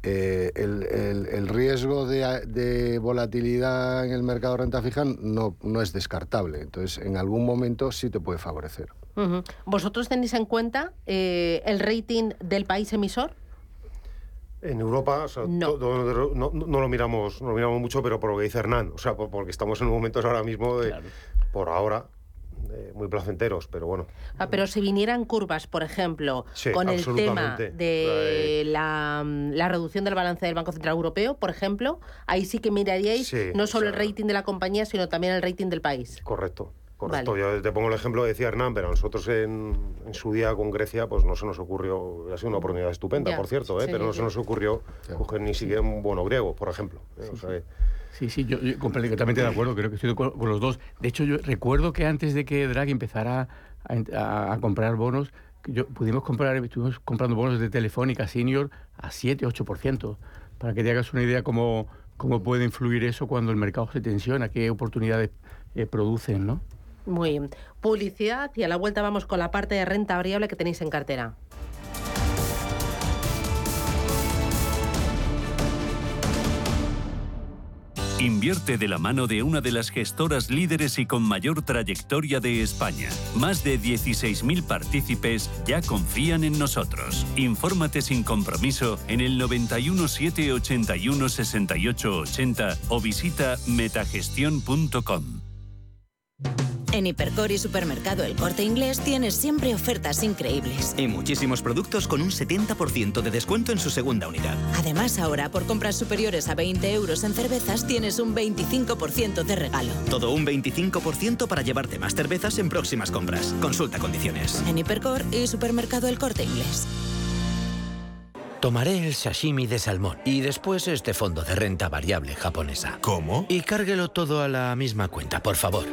eh, el, riesgo de, volatilidad en el mercado de renta fija no, no es descartable. Entonces, en algún momento sí te puede favorecer. ¿Vosotros tenéis en cuenta eh, el rating del país emisor? En Europa, o sea, No. no, no lo miramos, no lo miramos mucho, pero por lo que dice Hernán, o sea, por- porque estamos en momentos ahora mismo, de, por ahora, eh, muy placenteros, pero bueno. Ah, pero si vinieran curvas, por ejemplo, Sí, con el tema de la, la reducción del balance del Banco Central Europeo, por ejemplo, ahí sí que miraríais Sí, no o solo sea- el rating de la compañía, sino también el rating del país. Correcto, correcto. Vale. Yo te pongo el ejemplo que decía Hernán, pero a nosotros en, en su día con Grecia, pues no se nos ocurrió, ha sido una oportunidad estupenda, Ya, por cierto, ¿eh? sí, pero no sí. se nos ocurrió coger ni siquiera un bono griego, por ejemplo. ¿eh? O sea, que- Sí, sí, yo, yo completamente de acuerdo, creo que estoy de acuerdo con los dos. De hecho, yo recuerdo que antes de que Draghi empezara a, ent- a- a comprar bonos, yo, pudimos comprar, estuvimos comprando bonos de Telefónica Senior a 7-8%, para que te hagas una idea cómo, cómo puede influir eso cuando el mercado se tensiona, qué oportunidades eh, producen, ¿no? Muy bien. Publicidad y a la vuelta vamos con la parte de renta variable que tenéis en cartera. Invierte de la mano de una de las gestoras líderes y con mayor trayectoria de España. Más de 16.000 partícipes ya confían en nosotros. Infórmate sin compromiso en el 91 781 68 80 o visita metagestión.com. En Hipercor y Supermercado El Corte Inglés tienes siempre ofertas increíbles. Y muchísimos productos con un 70% de descuento en su segunda unidad. Además, ahora por compras superiores a 20 euros en cervezas tienes un 25% de regalo. Todo un 25% para llevarte más cervezas en próximas compras. Consulta condiciones. En Hipercor y Supermercado El Corte Inglés. Tomaré el sashimi de salmón y después este fondo de renta variable japonesa. ¿Cómo? Y cárguelo todo a la misma cuenta, por favor.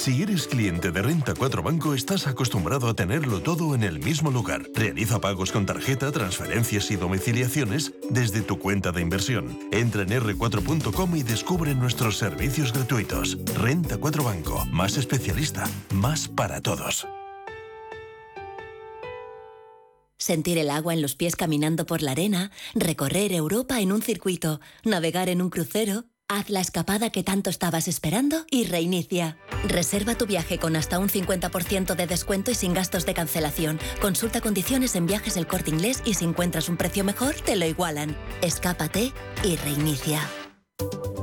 Si eres cliente de Renta 4 Banco, estás acostumbrado a tenerlo todo en el mismo lugar. Realiza pagos con tarjeta, transferencias y domiciliaciones desde tu cuenta de inversión. Entra en r4.com y descubre nuestros servicios gratuitos. Renta 4 Banco, más especialista, más para todos. Sentir el agua en los pies caminando por la arena, recorrer Europa en un circuito, navegar en un crucero. Haz la escapada que tanto estabas esperando y reinicia. Reserva tu viaje con hasta un 50% de descuento y sin gastos de cancelación. Consulta condiciones en viajes el corte inglés y si encuentras un precio mejor, te lo igualan. Escápate y reinicia.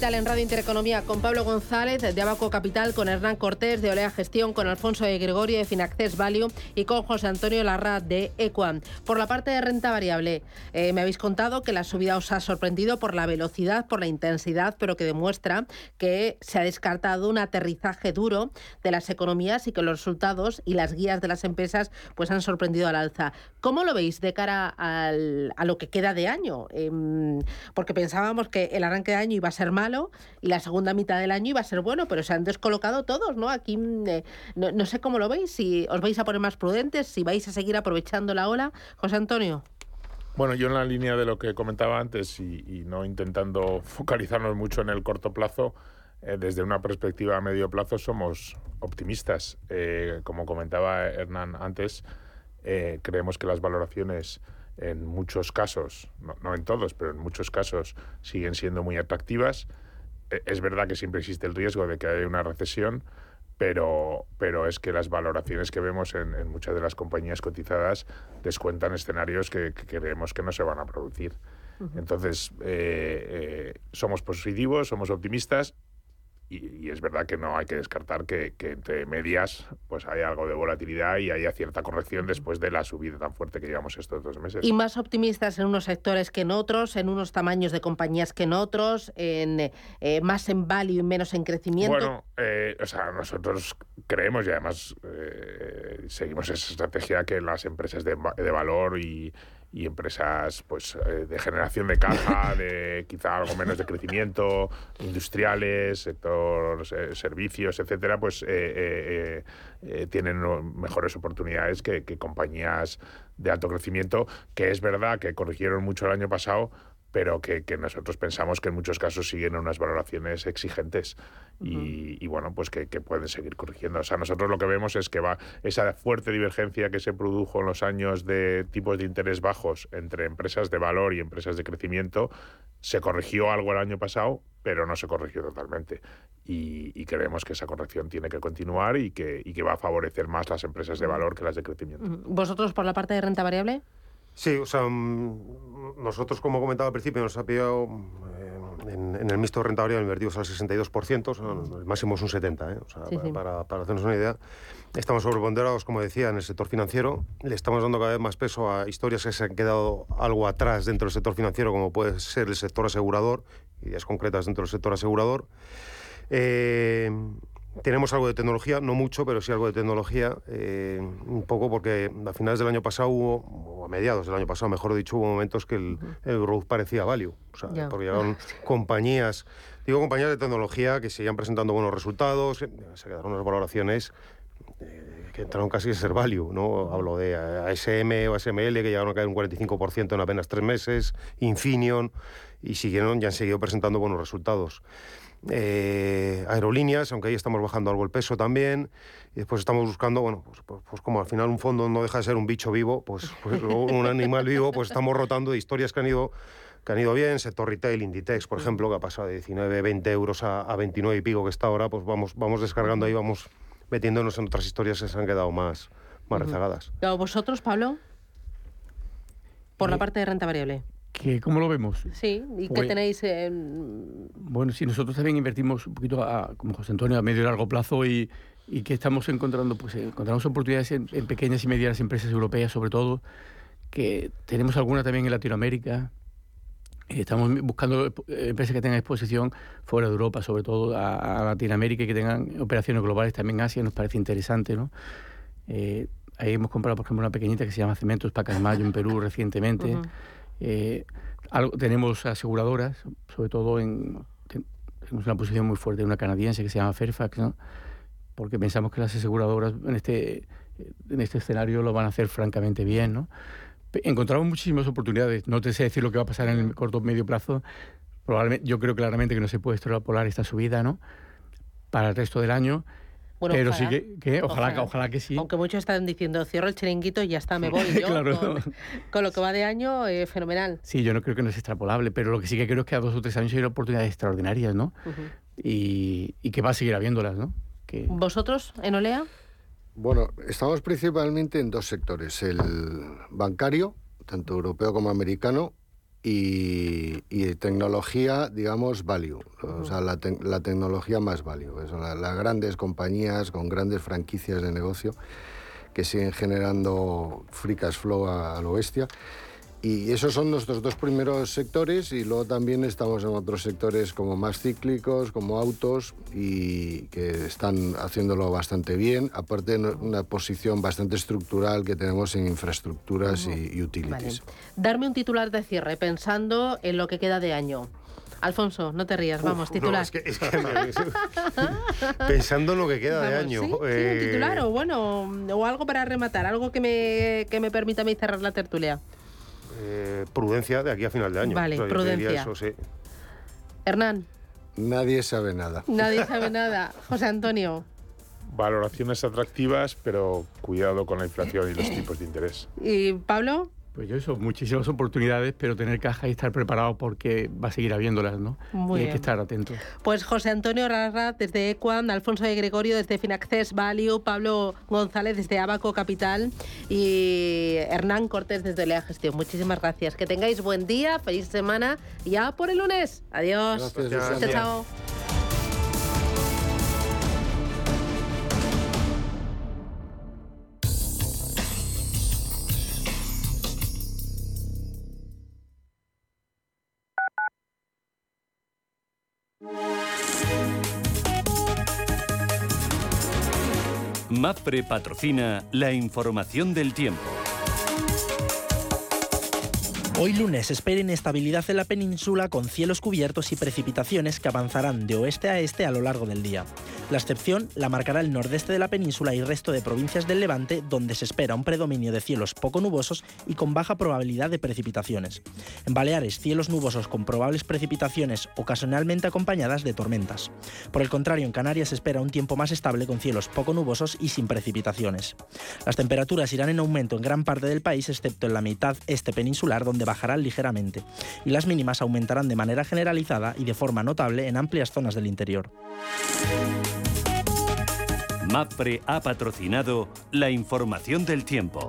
Capital en Radio Intereconomía con Pablo González de Abaco Capital, con Hernán Cortés de Olea Gestión, con Alfonso de Gregorio de Finaccess Value y con José Antonio Larra de Equam. Por la parte de renta variable, eh, me habéis contado que la subida os ha sorprendido por la velocidad, por la intensidad, pero que demuestra que se ha descartado un aterrizaje duro de las economías y que los resultados y las guías de las empresas pues han sorprendido al alza. ¿Cómo lo veis de cara al- a lo que queda de año? Em, porque pensábamos que el arranque de año iba a ser y la segunda mitad del año iba a ser bueno, pero se han descolocado todos, ¿no? Aquí mm, eh, no, no sé cómo lo veis, si os vais a poner más prudentes, si vais a seguir aprovechando la ola. José Antonio. Bueno, yo en la línea de lo que comentaba antes y, no intentando focalizarnos mucho en el corto plazo, eh, desde una perspectiva a medio plazo somos optimistas. Eh, como comentaba Hernán antes, creemos que las valoraciones en muchos casos, no, no en todos, pero en muchos casos siguen siendo muy atractivas. Eh, es verdad que siempre existe el riesgo de que haya una recesión, pero, pero es que las valoraciones que vemos en, en muchas de las compañías cotizadas descuentan escenarios que, que creemos que no se van a producir. Entonces, eh, eh, somos positivos, somos optimistas y, es verdad que no hay que descartar que, entre medias pues hay algo de volatilidad y haya cierta corrección después de la subida tan fuerte que llevamos estos dos meses. Y más optimistas en unos sectores que en otros, en unos tamaños de compañías que en otros, en eh, más en value y menos en crecimiento. Bueno, eh, o sea, nosotros creemos y además eh, seguimos esa estrategia que las empresas de, de valor y y empresas pues eh, de generación de caja, de quizá algo menos de crecimiento, industriales, sector servicios, etcétera, pues eh, eh, tienen mejores oportunidades que, que compañías de alto crecimiento, que es verdad que corrigieron mucho el año pasado, pero que, nosotros pensamos que en muchos casos siguen unas valoraciones exigentes y, bueno, pues que, pueden seguir corrigiendo. O sea, nosotros lo que vemos es que va esa fuerte divergencia que se produjo en los años de tipos de interés bajos entre empresas de valor y empresas de crecimiento, se corrigió algo el año pasado, pero no se corrigió totalmente. Y, creemos que esa corrección tiene que continuar y que, y que va a favorecer más las empresas de valor que las de crecimiento. ¿Vosotros por la parte de renta variable? Sí, o sea, mm, nosotros, como comentaba al principio, nos ha pillado eh, en, el mixto de renta variable invertidos al 62%, el máximo es un 70%, ¿eh? o sea, para, para, hacernos una idea. Estamos sobreponderados, como decía, en el sector financiero. Le estamos dando cada vez más peso a historias que se han quedado algo atrás dentro del sector financiero, como puede ser el sector asegurador, ideas concretas dentro del sector asegurador. Eh, tenemos algo de tecnología, no mucho, pero sí algo de tecnología, eh, un poco porque a finales del año pasado hubo, o a mediados del año pasado, mejor dicho, hubo momentos que el, growth parecía value. O sea, porque llegaron compañías, digo compañías de tecnología que seguían presentando buenos resultados, se quedaron unas valoraciones eh, que entraron casi a ser value, ¿no? Hablo de ASM o ASML que llegaron a caer un 45% en apenas tres meses, Infineon, y siguieron, ya han seguido presentando buenos resultados. Eh, aerolíneas, aunque ahí estamos bajando algo el peso también. Y después estamos buscando, bueno, pues, pues, pues, como al final un fondo no deja de ser un bicho vivo, pues, pues un animal vivo, pues estamos rotando de historias que han ido que han ido bien, sector retail, Inditex, por ejemplo, que ha pasado de 19, 20 euros a, a 29 y pico que está ahora, pues vamos, vamos descargando ahí, vamos metiéndonos en otras historias que se han quedado más, más rezagadas. ¿Vosotros, Pablo? Por la parte de renta variable. ¿Cómo lo vemos? Sí, ¿y qué pues tenéis? Bueno, sí, nosotros también invertimos un poquito, a, como José Antonio, a medio y largo plazo y, y que estamos encontrando, pues encontramos oportunidades en, pequeñas y medianas empresas europeas, sobre todo, que tenemos alguna también en Latinoamérica. Estamos buscando empresas que tengan exposición fuera de Europa, sobre todo a, Latinoamérica y que tengan operaciones globales también en Asia, nos parece interesante, ¿no? Eh, ahí hemos comprado, por ejemplo, una pequeñita que se llama Cementos Pacasmayo en Perú recientemente. Eh, tenemos aseguradoras, sobre todo en, tenemos una posición muy fuerte de una canadiense que se llama Fairfax, porque pensamos que las aseguradoras en este, en este escenario lo van a hacer francamente bien. ¿no? Encontramos muchísimas oportunidades, no te sé decir lo que va a pasar en el corto o medio plazo, probablemente, yo creo claramente que no se puede extrapolar esta subida ¿no? para el resto del año pero sí que, ojalá, ojalá, que sí. Aunque muchos están diciendo, cierro el chiringuito y ya está, me voy yo. con, lo que va de año, eh, fenomenal. Sí, yo no creo que no es extrapolable, pero lo que sí que creo es que a dos o tres años hay oportunidades extraordinarias, ¿no? y, y, que va a seguir habiéndolas, ¿no? Que... ¿Vosotros, en Olea? Bueno, estamos principalmente en dos sectores, el bancario, tanto europeo como americano, y, tecnología, digamos, value, o sea, la, tecnología más value, las grandes compañías con grandes franquicias de negocio que siguen generando free cash flow a, lo bestia y esos son nuestros dos primeros sectores y luego también estamos en otros sectores como más cíclicos, como autos y que están haciéndolo bastante bien, aparte de una posición bastante estructural que tenemos en infraestructuras y, utilities. Darme un titular de cierre pensando en lo que queda de año. Alfonso, no te rías, vamos, titular. pensando en lo que queda de año. ¿Sí? Eh, titular o bueno, o algo para rematar, algo que me, que me permita a mí cerrar la tertulia. Eh, prudencia de aquí a final de año. Vale, prudencia. Hernán. Nadie sabe nada. Nadie sabe nada. José Antonio. Valoraciones atractivas, pero cuidado con la inflación y los tipos de interés. ¿Y Pablo? Pues yo eso, muchísimas oportunidades, pero tener caja y estar preparado porque va a seguir habiéndolas, ¿no? Muy y hay que estar atentos. Pues José Antonio Rarra desde Equam, Alfonso de Gregorio desde Finaccess Value, Pablo González desde Abaco Capital y Hernán Cortés desde Lea Gestión. Muchísimas gracias. Que tengáis buen día, feliz semana ya por el lunes. Adiós. Gracias, chao. MAPRE patrocina la información del tiempo. Hoy lunes espera inestabilidad en la península con cielos cubiertos y precipitaciones que avanzarán de oeste a este a lo largo del día. La excepción la marcará el nordeste de la península y resto de provincias del levante, donde se espera un predominio de cielos poco nubosos y con baja probabilidad de precipitaciones. En Baleares, cielos nubosos con probables precipitaciones ocasionalmente acompañadas de tormentas. Por el contrario, en Canarias se espera un tiempo más estable con cielos poco nubosos y sin precipitaciones. Las temperaturas irán en aumento en gran parte del país, excepto en la mitad este peninsular, donde bajarán ligeramente, y las mínimas aumentarán de manera generalizada y de forma notable en amplias zonas del interior. MAPRE ha patrocinado la información del tiempo.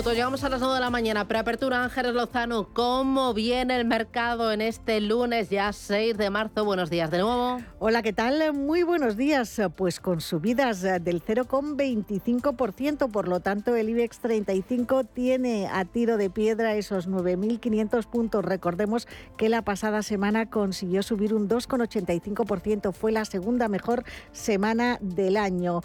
Minutos, llegamos a las 9 de la mañana. Preapertura Ángeles Lozano. ¿Cómo viene el mercado en este lunes, ya 6 de marzo? Buenos días de nuevo. Hola, ¿qué tal? Muy buenos días. Pues con subidas del 0,25%, por lo tanto el IBEX 35 tiene a tiro de piedra esos 9.500 puntos. Recordemos que la pasada semana consiguió subir un 2,85%. Fue la segunda mejor semana del año.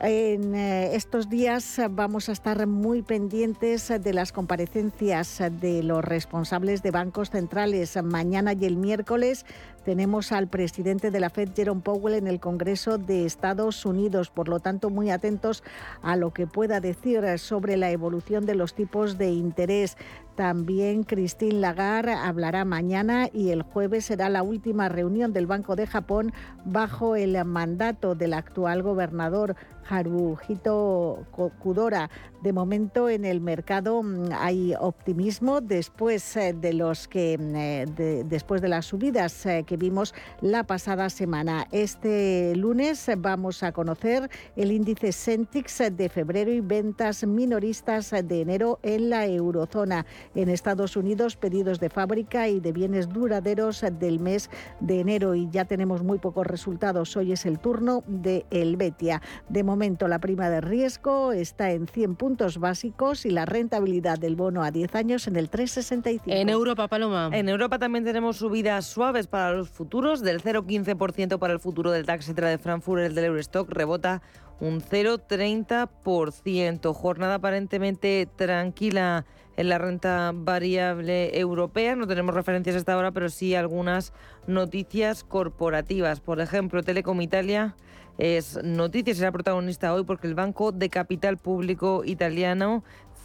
En eh, estos días vamos a estar muy pendientes de las comparecencias de los responsables de bancos centrales. Mañana y el miércoles tenemos al presidente de la Fed, Jerome Powell, en el Congreso de Estados Unidos. Por lo tanto, muy atentos a lo que pueda decir sobre la evolución de los tipos de interés. También Christine Lagarde hablará mañana y el jueves será la última reunión del Banco de Japón bajo el mandato del actual gobernador Haruhito Kudora. De momento en el mercado mm, hay optimismo después eh, de los que mm, eh, después de las subidas eh, que vimos la pasada semana. Este lunes vamos a conocer el índice Centix de febrero y ventas minoristas de enero en la eurozona. En Estados Unidos, pedidos de fábrica y de bienes duraderos del mes de enero y ya tenemos muy pocos resultados. Hoy es el turno de Helvetia. De momento la prima de riesgo está en 100 puntos básicos y la rentabilidad del bono a 10 años en el 3,65. En Europa, Paloma. En Europa también tenemos subidas suaves para los futuros, del 0,15% para el futuro del DAX de Frankfurt, el del Eurostock rebota un 0,30%. Jornada aparentemente tranquila en la renta variable europea. No tenemos referencias hasta ahora, pero sí algunas noticias corporativas. Por ejemplo, Telecom Italia es noticia, será protagonista hoy porque el Banco de Capital Público italiano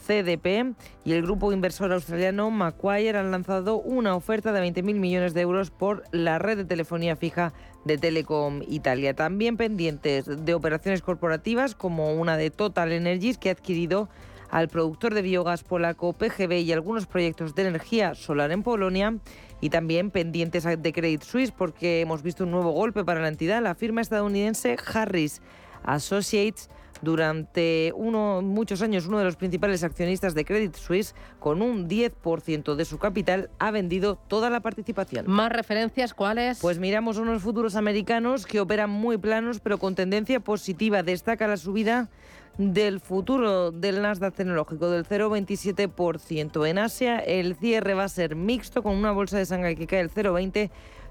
CDP y el grupo inversor australiano Macquarie han lanzado una oferta de 20.000 millones de euros por la red de telefonía fija de Telecom Italia. También pendientes de operaciones corporativas como una de Total Energies que ha adquirido al productor de biogás polaco PGB y algunos proyectos de energía solar en Polonia y también pendientes de Credit Suisse porque hemos visto un nuevo golpe para la entidad. La firma estadounidense Harris Associates durante uno, muchos años uno de los principales accionistas de Credit Suisse, con un 10% de su capital, ha vendido toda la participación. ¿Más referencias cuáles? Pues miramos unos futuros americanos que operan muy planos, pero con tendencia positiva. Destaca la subida del futuro del Nasdaq tecnológico del 0,27%. En Asia el cierre va a ser mixto con una bolsa de Shanghai que cae el 0,20%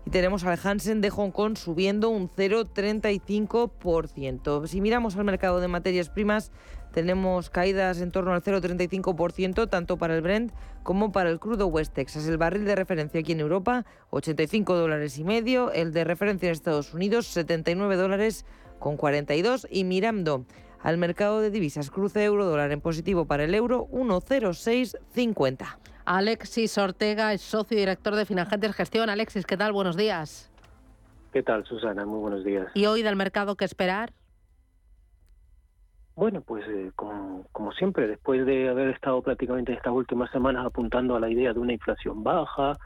y tenemos al Hansen de Hong Kong subiendo un 0,35%. Si miramos al mercado de materias primas, tenemos caídas en torno al 0,35% tanto para el Brent como para el crudo West Texas. El barril de referencia aquí en Europa, 85 dólares y medio. El de referencia en Estados Unidos, 79 dólares con 42. Y mirando al mercado de divisas, cruce euro-dólar en positivo para el euro, 1,0650. Alexis Ortega es socio y director de Finagentes Gestión. Alexis, ¿qué tal? Buenos días. ¿Qué tal, Susana? Muy buenos días. ¿Y hoy del mercado qué esperar? Bueno, pues eh, como, como, siempre, después de haber estado prácticamente estas últimas semanas apuntando a la idea de una inflación baja,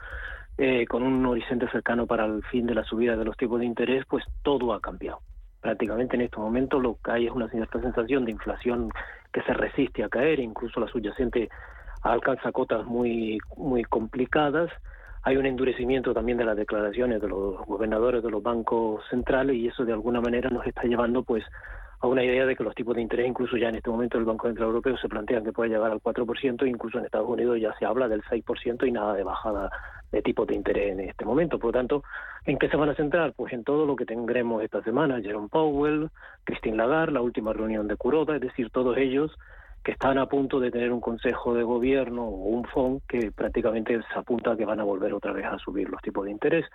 eh, con un horizonte cercano para el fin de la subida de los tipos de interés, pues todo ha cambiado. Prácticamente en estos momentos lo que hay es una cierta sensación de inflación que se resiste a caer, incluso la subyacente alcanza cotas muy, muy complicadas. Hay un endurecimiento también de las declaraciones de los gobernadores de los bancos centrales y eso de alguna manera nos está llevando pues a una idea de que los tipos de interés, incluso ya en este momento el Banco Central Europeo se plantean que puede llegar al 4%, incluso en Estados Unidos ya se habla del 6% y nada de bajada de tipos de interés en este momento. Por lo tanto, ¿en qué se van a centrar? Pues en todo lo que tendremos esta semana, Jerome Powell, Christine Lagarde, la última reunión de Kuroda, es decir, todos ellos que están a punto de tener un consejo de gobierno o un FON que prácticamente se apunta a que van a volver otra vez a subir los tipos de interés.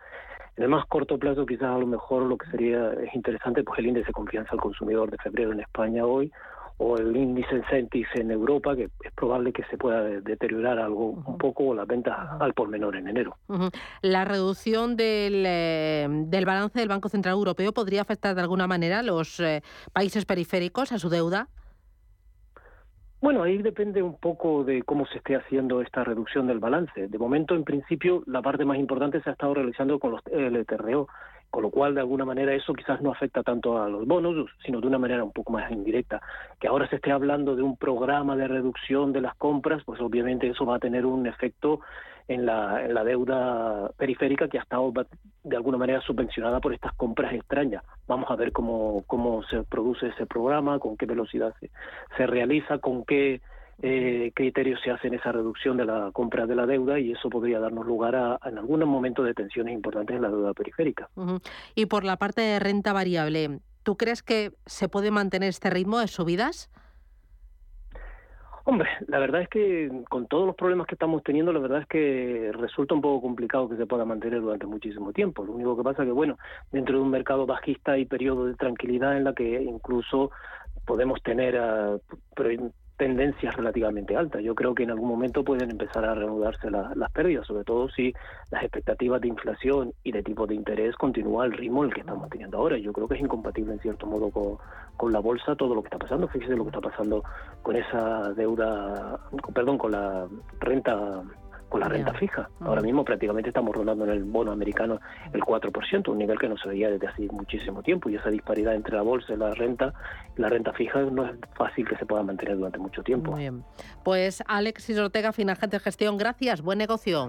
En el más corto plazo, quizás a lo mejor lo que sería es interesante, pues el índice de confianza al consumidor de febrero en España hoy, o el índice Centis en Europa, que es probable que se pueda deteriorar algo un poco, o las ventas al por menor en enero. La reducción del, eh, del balance del Banco Central Europeo podría afectar de alguna manera a los eh, países periféricos, a su deuda. Bueno, ahí depende un poco de cómo se esté haciendo esta reducción del balance. De momento, en principio, la parte más importante se ha estado realizando con los LTRO, con lo cual, de alguna manera, eso quizás no afecta tanto a los bonos, sino de una manera un poco más indirecta. Que ahora se esté hablando de un programa de reducción de las compras, pues obviamente eso va a tener un efecto en la, en la deuda periférica que ha estado de alguna manera subvencionada por estas compras extrañas. Vamos a ver cómo, cómo se produce ese programa, con qué velocidad se, se realiza, con qué eh, criterios se hace en esa reducción de la compra de la deuda y eso podría darnos lugar a, en algún momento de tensiones importantes en la deuda periférica. Y por la parte de renta variable, ¿tú crees que se puede mantener este ritmo de subidas? Hombre, la verdad es que con todos los problemas que estamos teniendo, la verdad es que resulta un poco complicado que se pueda mantener durante muchísimo tiempo. Lo único que pasa es que, bueno, dentro de un mercado bajista hay periodos de tranquilidad en la que incluso podemos tener uh, tendencias relativamente altas. Yo creo que en algún momento pueden empezar a reanudarse las pérdidas, sobre todo si las expectativas de inflación y de tipo de interés continúan al ritmo el que estamos teniendo ahora. Yo creo que es incompatible en cierto modo con, con la bolsa todo lo que está pasando. Fíjese lo que está pasando con esa deuda, perdón, con la renta con la renta fija. Ahora mismo prácticamente estamos rondando en el bono americano el 4%, un nivel que no se veía desde hace muchísimo tiempo y esa disparidad entre la bolsa y la renta, la renta fija no es fácil que se pueda mantener durante mucho tiempo. Muy bien. Pues Alexis Ortega, Finagente de Gestión, gracias, buen negocio.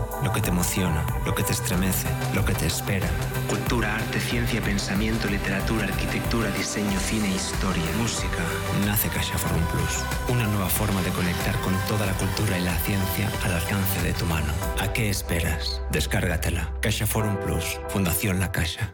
lo que te emociona, lo que te estremece, lo que te espera. Cultura, arte, ciencia, pensamiento, literatura, arquitectura, diseño, cine, historia, música. Nace Caixa Forum Plus. Una nueva forma de conectar con toda la cultura y la ciencia al alcance de tu mano. ¿A qué esperas? Descárgatela. Caixa Forum Plus. Fundación La Caixa.